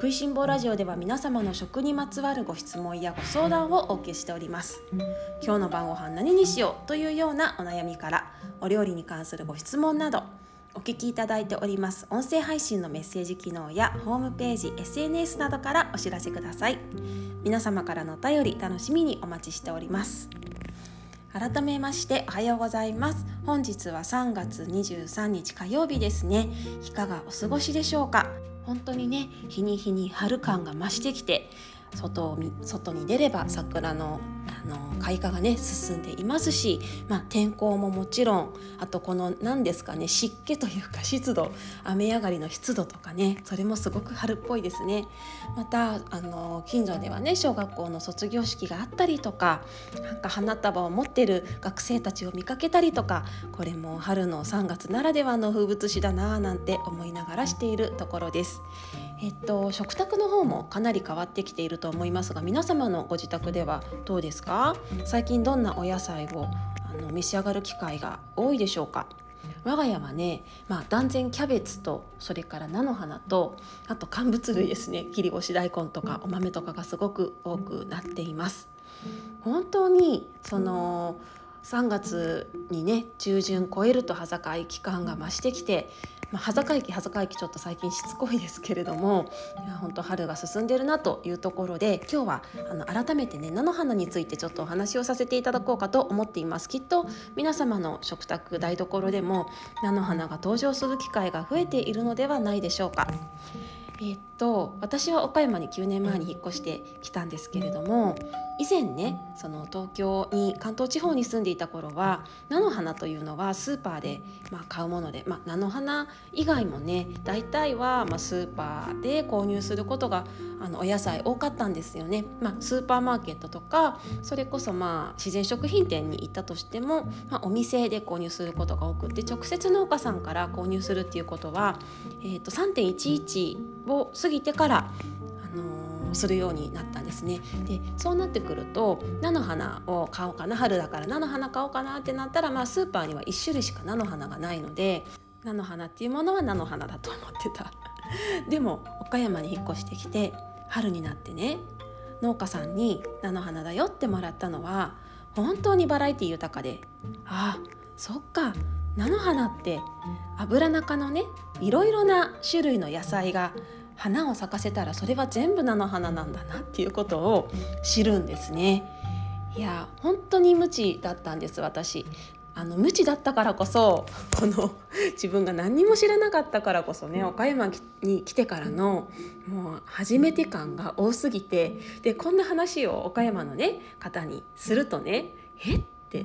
食いしん坊ラジオでは皆様の食にまつわるご質問やご相談をお受けしております。今日の晩ご飯何にしようというようなお悩みからお料理に関するご質問などお聞きいただいております。音声配信のメッセージ機能やホームページ SNS などからお知らせください。皆様からのお便り楽しみにお待ちしております。改めましておはようございます。本日は3月23日火曜日ですね。いかがお過ごしでしょうか？本当にね日に日に春感が増してきて外を外に出れば桜のあの開花がね進んでいますし、まあ、天候ももちろんあとこの何ですかね湿気というか湿度雨上がりの湿度とかねそれもすごく春っぽいですねまたあの近所ではね小学校の卒業式があったりとかなんか花束を持ってる学生たちを見かけたりとかこれも春の3月ならではの風物詩だなぁなんて思いながらしているところです。えっと、食卓の方もかなり変わってきていると思いますが皆様のご自宅ではどうですか？最近どんなお野菜をあの召し上がる機会が多いでしょうか？我が家はね、まあ、断然キャベツとそれから菜の花とあと乾物類ですね。切り干し大根とかお豆とかがすごく多くなっています。本当にその3月にね中旬超えると葉坂い期間が増してきてまあ、羽坂駅羽坂駅ちょっと最近しつこいですけれどもいや本当春が進んでるなというところで今日はあの改めてね菜の花についてちょっとお話をさせていただこうかと思っていますきっと皆様の食卓台所でも菜の花が登場する機会が増えているのではないでしょうか。えっと私は岡山に9年前に引っ越してきたんですけれども以前ねその東京に関東地方に住んでいた頃は菜の花というのはスーパーで、まあ、買うもので、まあ、菜の花以外もね大体は、まあ、スーパーで購入することがあのお野菜多かったんですよね。まあ、スーパーマーケットとかそれこそまあ自然食品店に行ったとしても、まあ、お店で購入することが多くて直接農家さんから購入するっていうことは、えー、と3.11を過ぎてからあのするようになったんですね。でそうなってくると菜の花を買おうかな春だから菜の花買おうかなってなったら、まあ、スーパーには1種類しか菜の花がないので菜の花っていうものは菜の花だと思ってた。でも岡山に引っ越してきて春になってね農家さんに菜の花だよってもらったのは本当にバラエティ豊かであそっか菜の花って油中のねいろいろな種類の野菜が花を咲かせたらそれは全部菜の花なんだなっていうことを知るんですね。いや本当に無知だったんです私。あの無知だったからこそこの自分が何にも知らなかったからこそね岡山に来てからのもう初めて感が多すぎてでこんな話を岡山のね方にするとね「えっ?」って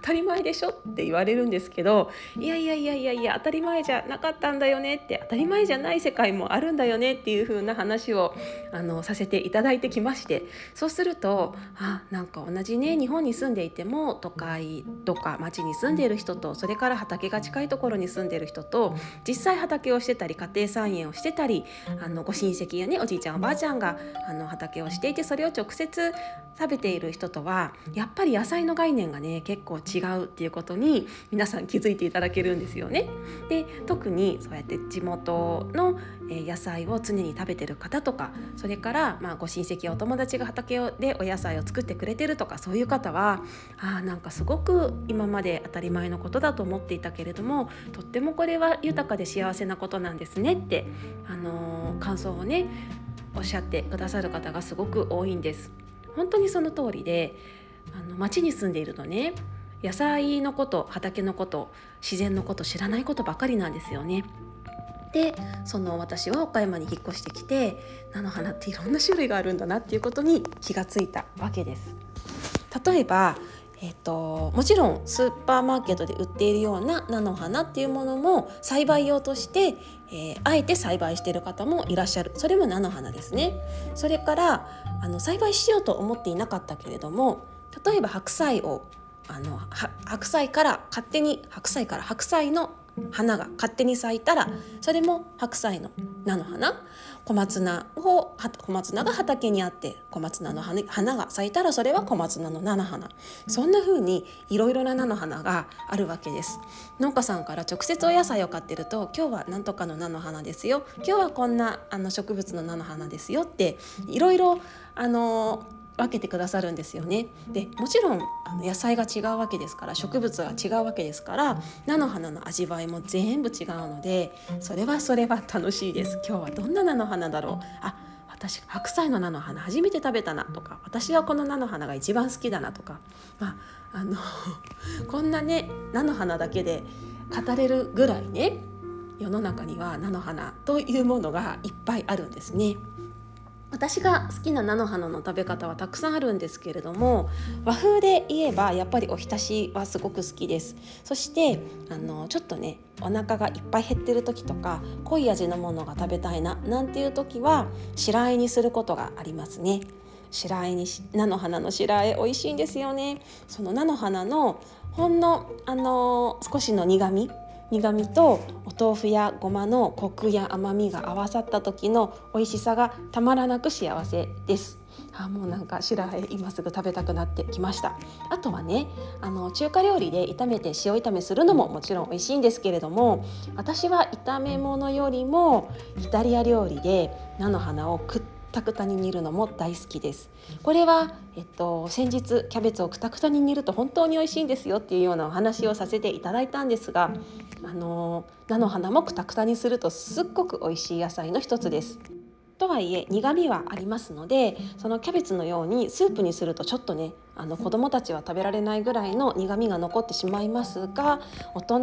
当たり前でしょって言われるんですけどいやいやいやいやいや当たり前じゃなかったんだよねって当たり前じゃない世界もあるんだよねっていう風な話をあのさせていただいてきましてそうするとあなんか同じね日本に住んでいても都会とか町に住んでいる人とそれから畑が近いところに住んでいる人と実際畑をしてたり家庭菜園をしてたりあのご親戚やねおじいちゃんおばあちゃんがあの畑をしていてそれを直接食べている人とはやっぱり野菜の概念がね結構違うっていうことに皆さん気づいていただけるんですよね。で特にそうやって地元の野菜を常に食べてる方とかそれからまあご親戚やお友達が畑でお野菜を作ってくれてるとかそういう方はあなんかすごく今まで当たり前のことだと思っていたけれどもとってもこれは豊かで幸せなことなんですねって、あのー、感想をねおっしゃってくださる方がすごく多いんです。本当にその通りであの町に住んでいるとね野菜のこと畑のこと自然のこと知らないことばかりなんですよね。でその私は岡山に引っ越してきて菜の花っていろんな種類があるんだなっていうことに気がついたわけです。例えばえっと、もちろんスーパーマーケットで売っているような菜の花っていうものも栽培用として、えー、あえて栽培している方もいらっしゃる。それも菜の花ですね。それからあの栽培しようと思っていなかったけれども例えば白菜をあの白菜から勝手に白菜から白菜の花が勝手に咲いたらそれも白菜の菜の花小松菜を小松菜が畑にあって小松菜の花が咲いたらそれは小松菜の菜の花。そんな風にいろいろな菜の花があるわけです。農家さんから直接お野菜を買ってると今日は何とかの菜の花ですよ。今日はこんなあの植物の菜の花ですよっていろいろあの分けてくださるんですよね。でもちろんあの野菜が違うわけですから植物が違うわけですから菜の花の味わいも全部違うのでそれはそれは楽しいです。今日はどんな菜の花だろうあ私白菜の菜の花初めて食べたなとか私はこの菜の花が一番好きだなとか、まあ、あの こんなね菜の花だけで語れるぐらいね世の中には菜の花というものがいっぱいあるんですね。私が好きな菜の花の食べ方はたくさんあるんですけれども和風で言えばやっぱりおひたしはすごく好きです。そしてあのちょっとねお腹がいっぱい減ってる時とか濃い味のものが食べたいななんていう時は白あえにすることがありますね。白あえに菜の花の白あえ美味しいんですよね。その菜の花のほんのあの少しの苦味苦味とお豆腐やごまのコクや甘みが合わさった時の美味しさがたまらなく幸せです。あもうなんか白あえ今すぐ食べたくなってきました。あとはねあの中華料理で炒めて塩炒めするのももちろん美味しいんですけれども私は炒め物よりもイタリア料理で菜の花をくっくたに煮るのも大好きですこれは、えっと、先日キャベツをくたくたに煮ると本当に美味しいんですよっていうようなお話をさせていただいたんですがあの菜の花もくたくたにするとすっごく美味しい野菜の一つです。とはいえ苦味はありますのでそのキャベツのようにスープにするとちょっとねあの子どもたちは食べられないぐらいの苦味が残ってしまいますが大人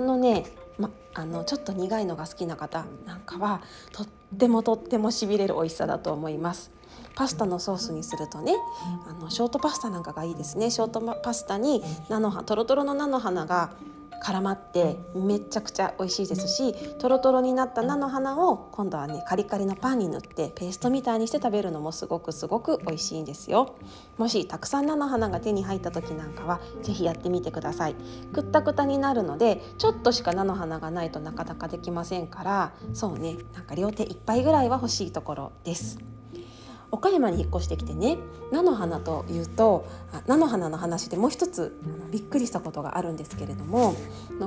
のね、ま、あのちょっと苦いのが好きな方なんかはとってもとってもしびれる美味しさだと思います。パスタのソースにするとねあのショートパスタなんかがいいですねショートパスタに菜の葉とろとろの菜の花が絡まってめちゃくちゃ美味しいですしとろとろになった菜の花を今度はねカリカリのパンに塗ってペーストみたいにして食べるのもすごくすごく美味しいんですよ。もしたくさん菜の花が手に入った時なんかは是非やってみてください。くったくたになるのでちょっとしか菜の花がないとなかなかできませんからそうねなんか両手いっぱいぐらいは欲しいところです。岡山に引っ越してきてね菜の花というと菜の花の話でもう一つびっくりしたことがあるんですけれども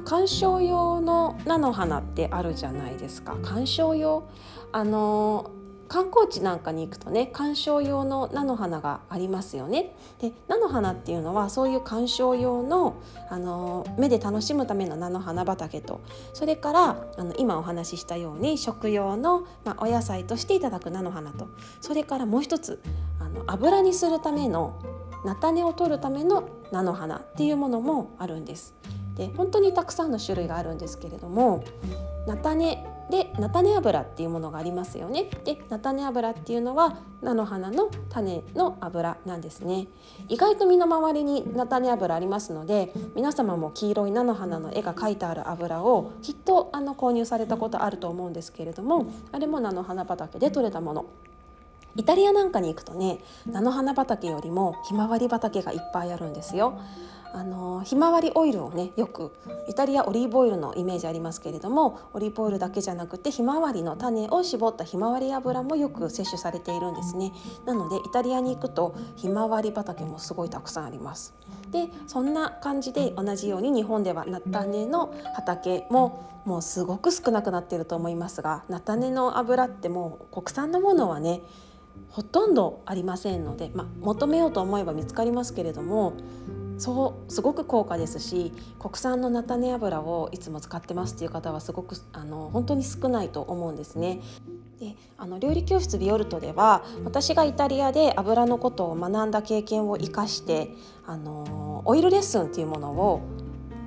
観賞用の菜の花ってあるじゃないですか。観賞用あの観光地なんかに行くとね観賞用の菜の花がありますよね。で菜の花っていうのはそういう観賞用のあの目で楽しむための菜の花畑とそれからあの今お話ししたように食用の、まあ、お野菜としていただく菜の花とそれからもう一つあの油にするための菜種を取るための菜の花っていうものもあるんです。で本当にたくさんの種類があるんですけれども菜種で菜種油っていうものがありますよね。で菜種油っていうのは菜の花の種の油なんですね。意外と身の回りに菜種油ありますので皆様も黄色い菜の花の絵が描いてある油をきっとあの購入されたことあると思うんですけれどもあれも菜の花畑で採れたもの。イタリアなんかに行くとね菜の花畑よりもひまわり畑がいっぱいあるんですよ。あのひまわりオイルをねよくイタリアオリーブオイルのイメージありますけれどもオリーブオイルだけじゃなくてひまわりの種を絞ったひまわり油もよく摂取されているんですね。なのでイタリアに行くとひまわり畑もすごいたくさんあります。でそんな感じで同じように日本では菜種の畑ももうすごく少なくなっていると思いますが菜種の油ってもう国産のものはねほとんどありませんので、ま、求めようと思えば見つかりますけれどもそうすごく高価ですし国産の菜種油をいつも使ってますっていう方はすごくあの本当に少ないと思うんですね。であの料理教室ビオルトでは私がイタリアで油のことを学んだ経験を生かしてあのオイルレッスンっていうものを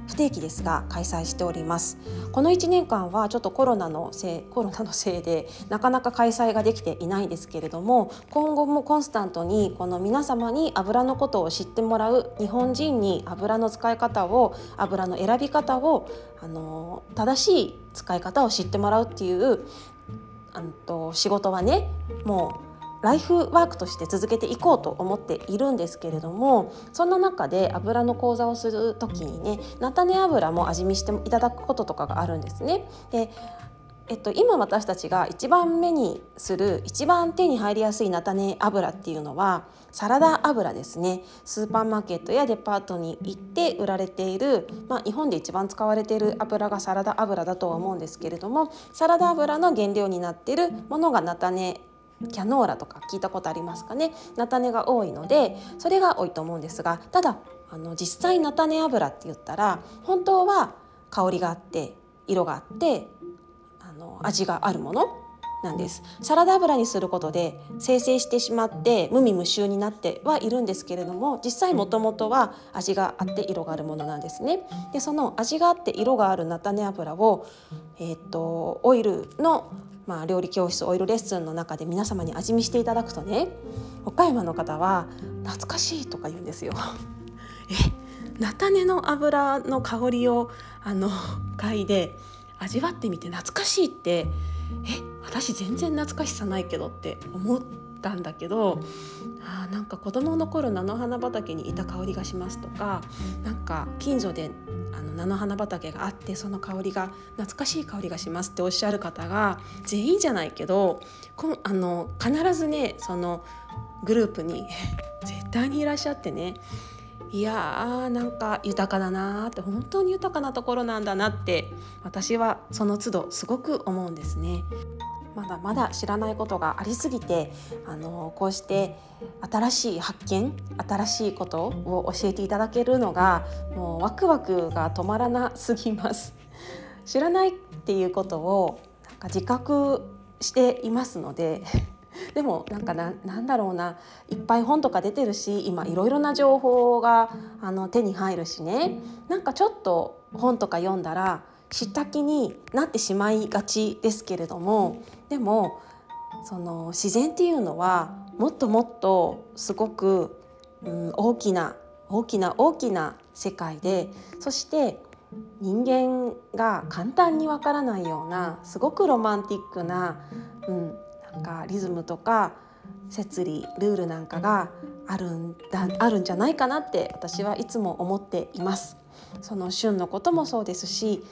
不定期ですが開催しております。この1年間はちょっとコロナのせいコロナのせいでなかなか開催ができていないんですけれども今後もコンスタントにこの皆様に油のことを知ってもらう日本人に油の使い方を油の選び方をあの正しい使い方を知ってもらうっていうあと仕事はねもうライフワークとして続けていこうと思っているんですけれどもそんな中で油の講座をする時にね菜種油も味見していただくこととかがあるんですね。でえっと、今私たちが一番目にする一番手に入りやすい菜種油っていうのはサラダ油ですねスーパーマーケットやデパートに行って売られている、まあ、日本で一番使われている油がサラダ油だとは思うんですけれどもサラダ油の原料になっているものが菜種キャノーラとか聞いたことありますかね？菜種が多いのでそれが多いと思うんですがただあの実際菜種油って言ったら本当は香りがあって色があってあの味があるものなんです。サラダ油にすることで生成してしまって無味無臭になってはいるんですけれども実際もともとは味があって色があるものなんですね。でその味があって色がある菜種油を、えー、っとオイルのまあ、料理教室オイルレッスンの中で皆様に味見していただくとね岡山の方は「懐かしい」とか言うんですよ。え菜種の油の香りをあの嗅いで味わってみて懐かしいってえ私全然懐かしさないけどって思ってたんだけどあなんか子どもの頃菜の花畑にいた香りがしますとかなんか近所であの菜の花畑があってその香りが懐かしい香りがしますっておっしゃる方が全員じゃないけどこあの必ずねそのグループに 絶対にいらっしゃってねいやーなんか豊かだなって本当に豊かなところなんだなって私はその都度すごく思うんですね。まだまだ知らないことがありすぎてあのこうして新しい発見新しいことを教えていただけるのがもうワクワクが止まらなすぎます。知らないっていうことをなんか自覚していますのででもなんかななんだろうないっぱい本とか出てるし今いろいろな情報があの手に入るしね。なんかちょっと本とか読んだら知った気になってしまいがちですけれどもでもその自然っていうのはもっともっとすごく、うん、大きな大きな大きな世界でそして人間が簡単にわからないようなすごくロマンティックな、うん、なんかリズムとか摂理ルールなんかがあるんだあるんじゃないかなって私はいつも思っています。その旬のこともそうですし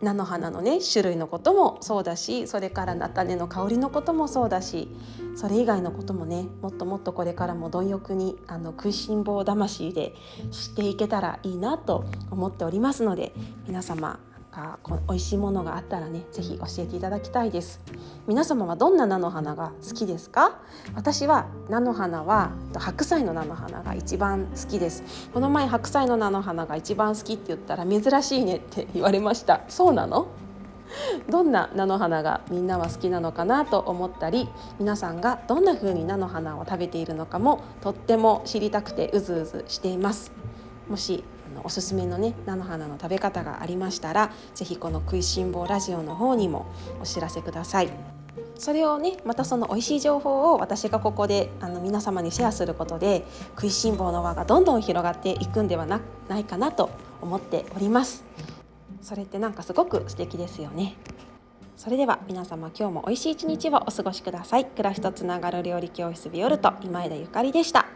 菜の花のね種類のこともそうだしそれから菜種の香りのこともそうだしそれ以外のこともねもっともっとこれからも貪欲にあの食いしん坊魂で知っていけたらいいなと思っておりますので皆様か美味しいものがあったらねぜひ教えていただきたいです。皆様はどんな菜の花が好きですか？私は菜の花は白菜の菜の花が一番好きです。この前白菜の菜の花が一番好きって言ったら珍しいねって言われました。そうなの？どんな菜の花がみんなは好きなのかなと思ったり皆さんがどんな風に菜の花を食べているのかもとっても知りたくてうずうずしています。もしおすすめのね菜の花の食べ方がありましたら是非この「食いしん坊ラジオ」の方にもお知らせください。それをねまたその美味しい情報を私がここであの皆様にシェアすることで食いしん坊の輪がどんどん広がっていくんではなないかなと思っております。それってなんかすごく素敵ですよね。それでは皆様今日も美味しい一日をお過ごしください。暮らしとつながる料理教室ビオルト今枝ゆかりでした。